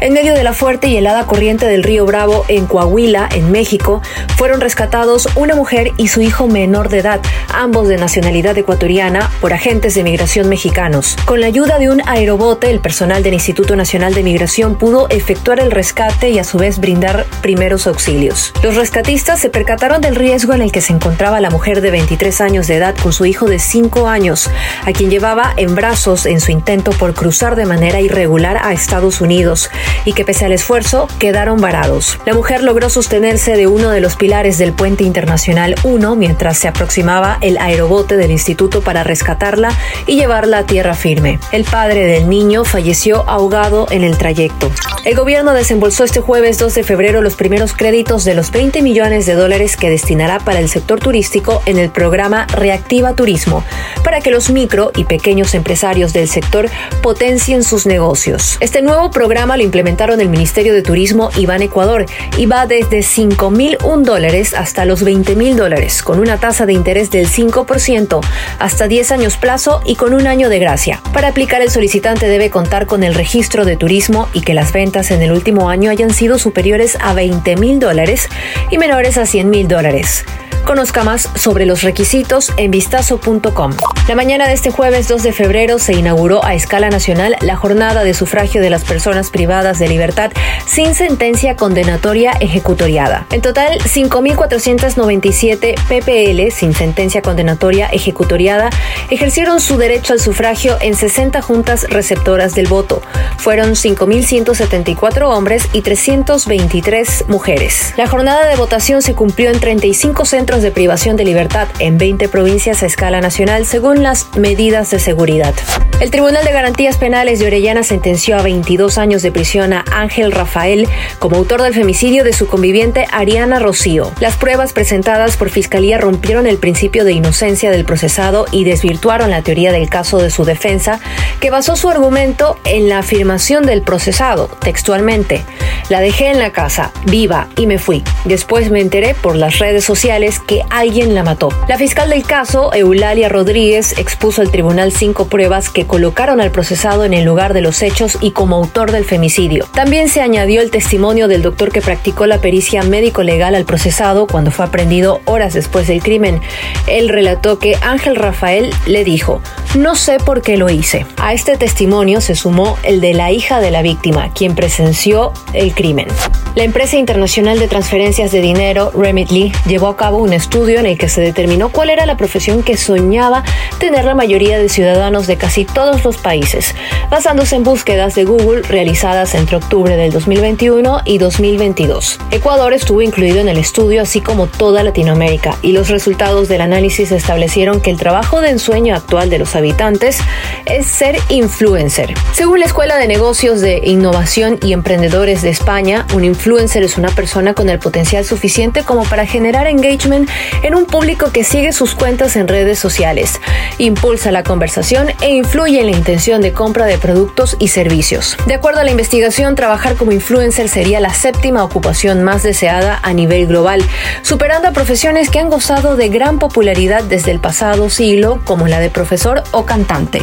En medio de la fuerte y helada corriente del río Bravo en Coahuila, en México, fueron rescatados una mujer y su hijo menor de edad, ambos de nacionalidad ecuatoriana, por agentes de migración mexicanos. Con la ayuda de un aerobote, el personal del Instituto Nacional de Migración pudo efectuar el rescate y a su vez brindar primeros auxilios. Los rescatistas se percataron del riesgo en el que se encontraba la mujer de 23 años de edad con su hijo de 5 años, a quien llevaba en brazos en su intento por cruzar de manera irregular a Estados Unidos y que pese al esfuerzo quedaron varados. La mujer logró sostenerse de uno de los pilares del puente internacional 1 mientras se aproximaba el aerobote del instituto para rescatarla y llevarla a tierra firme. El padre del niño falleció ahogado en el trayecto. El gobierno desembolsó este jueves 2 de febrero los primeros créditos de los 20 millones de dólares que destinará para el sector turístico en el programa Reactiva Turismo, para que los micro y pequeños empresarios del sector potencien sus negocios. Este nuevo programa lo implementaron el Ministerio de Turismo y Ban Ecuador y va desde 5 mil dólares hasta los 20 mil dólares, con una tasa de interés del 5%, hasta 10 años plazo y con un año de gracia. Para aplicar, el solicitante debe contar con el registro de turismo y que las ventas en el último año hayan sido superiores a 20 mil dólares y menores a 100 mil dólares. Conozca más sobre los requisitos en vistazo.com. La mañana de este jueves 2 de febrero se inauguró a escala nacional la jornada de sufragio de las personas privadas de libertad sin sentencia condenatoria ejecutoriada. En total, 5.497 PPL sin sentencia condenatoria ejecutoriada ejercieron su derecho al sufragio en 60 juntas receptoras del voto. Fueron 5.174 hombres y 323 mujeres. La jornada de votación se cumplió en 35 centros de privación de libertad en 20 provincias a escala nacional según las medidas de seguridad. El Tribunal de Garantías Penales de Orellana sentenció a 22 años de prisión a Ángel Rafael como autor del femicidio de su conviviente Ariana Rocío. Las pruebas presentadas por Fiscalía rompieron el principio de inocencia del procesado y desvirtuaron la teoría del caso de su defensa, que basó su argumento en la afirmación del procesado, textualmente. La dejé en la casa, viva, y me fui. Después me enteré por las redes sociales que alguien la mató. La fiscal del caso, Eulalia Rodríguez, expuso al tribunal cinco pruebas que colocaron al procesado en el lugar de los hechos y como autor del femicidio. También se añadió el testimonio del doctor que practicó la pericia médico-legal al procesado cuando fue aprendido horas después del crimen. Él relató que Ángel Rafael le dijo, no sé por qué lo hice. A este testimonio se sumó el de la hija de la víctima, quien presenció el crimen. La empresa internacional de transferencias de dinero, Remitly, llevó a cabo un estudio en el que se determinó cuál era la profesión que soñaba tener la mayoría de ciudadanos de casi todos los países, basándose en búsquedas de Google realizadas entre octubre del 2021 y 2022. Ecuador estuvo incluido en el estudio, así como toda Latinoamérica, y los resultados del análisis establecieron que el trabajo de ensueño actual de los habitantes es ser influencer. Según la Escuela de Negocios de Innovación y Emprendedores de España, un influencer es una persona con el potencial suficiente como para generar engagement en un público que sigue sus cuentas en redes sociales, impulsa la conversación e influye en la intención de compra de productos y servicios. De acuerdo a la investigación, trabajar como influencer sería la séptima ocupación más deseada a nivel global, superando a profesiones que han gozado de gran popularidad desde el pasado siglo, como la de profesor o cantante.